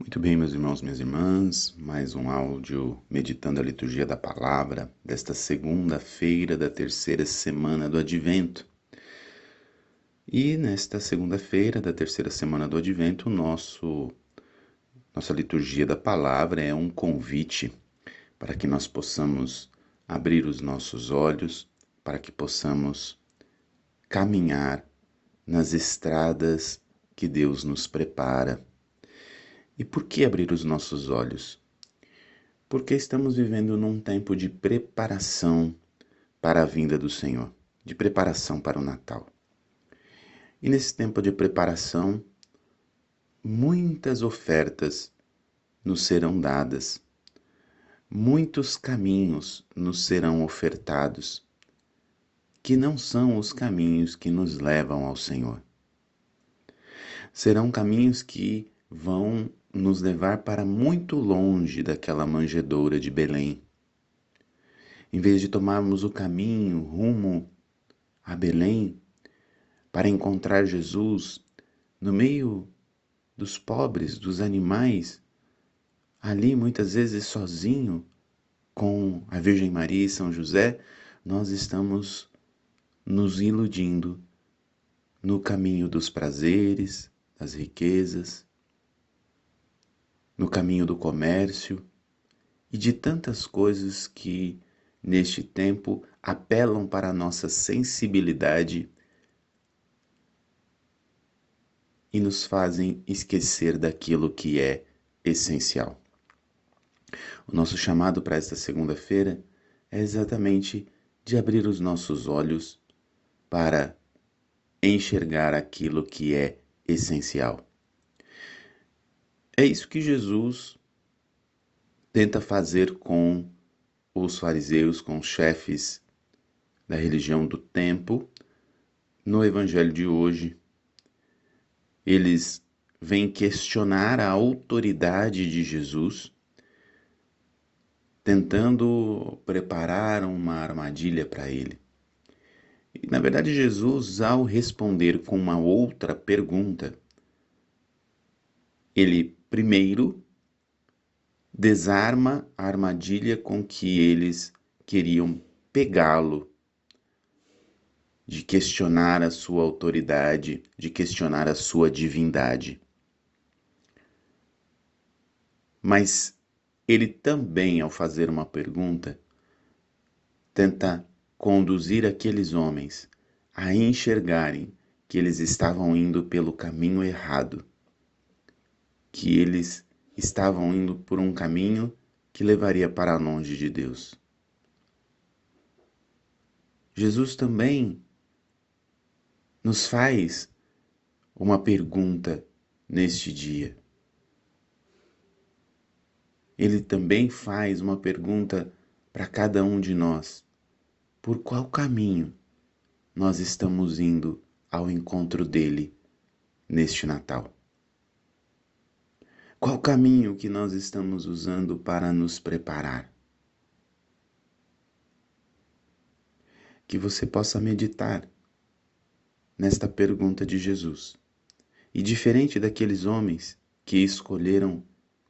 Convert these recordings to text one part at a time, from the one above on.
Muito bem, meus irmãos, minhas irmãs, mais um áudio meditando a liturgia da palavra desta segunda-feira da terceira semana do Advento. E nesta segunda-feira da terceira semana do Advento, nosso nossa liturgia da palavra é um convite para que nós possamos abrir os nossos olhos, para que possamos caminhar nas estradas que Deus nos prepara e por que abrir os nossos olhos? Porque estamos vivendo num tempo de preparação para a vinda do Senhor, de preparação para o Natal. E nesse tempo de preparação, muitas ofertas nos serão dadas, muitos caminhos nos serão ofertados, que não são os caminhos que nos levam ao Senhor. Serão caminhos que vão nos levar para muito longe daquela manjedoura de Belém. Em vez de tomarmos o caminho rumo a Belém para encontrar Jesus no meio dos pobres, dos animais, ali muitas vezes sozinho com a Virgem Maria e São José, nós estamos nos iludindo no caminho dos prazeres, das riquezas, no caminho do comércio e de tantas coisas que, neste tempo, apelam para a nossa sensibilidade e nos fazem esquecer daquilo que é essencial. O nosso chamado para esta segunda-feira é exatamente de abrir os nossos olhos para enxergar aquilo que é essencial. É isso que Jesus tenta fazer com os fariseus, com os chefes da religião do tempo, no evangelho de hoje. Eles vêm questionar a autoridade de Jesus, tentando preparar uma armadilha para ele. E, na verdade, Jesus, ao responder com uma outra pergunta, ele primeiro desarma a armadilha com que eles queriam pegá-lo, de questionar a sua autoridade, de questionar a sua divindade. Mas ele também, ao fazer uma pergunta, tenta conduzir aqueles homens a enxergarem que eles estavam indo pelo caminho errado que eles estavam indo por um caminho que levaria para longe de Deus. Jesus também nos faz uma pergunta neste dia. Ele também faz uma pergunta para cada um de nós: por qual caminho nós estamos indo ao encontro dele neste Natal? Qual caminho que nós estamos usando para nos preparar? Que você possa meditar nesta pergunta de Jesus. E diferente daqueles homens que escolheram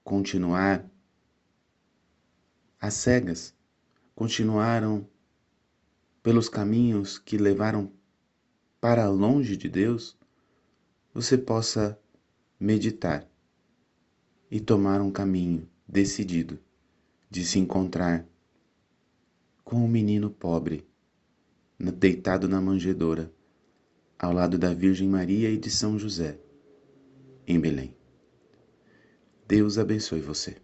continuar às cegas, continuaram pelos caminhos que levaram para longe de Deus, você possa meditar e tomar um caminho decidido de se encontrar com o um menino pobre, deitado na manjedoura, ao lado da Virgem Maria e de São José, em Belém. Deus abençoe você.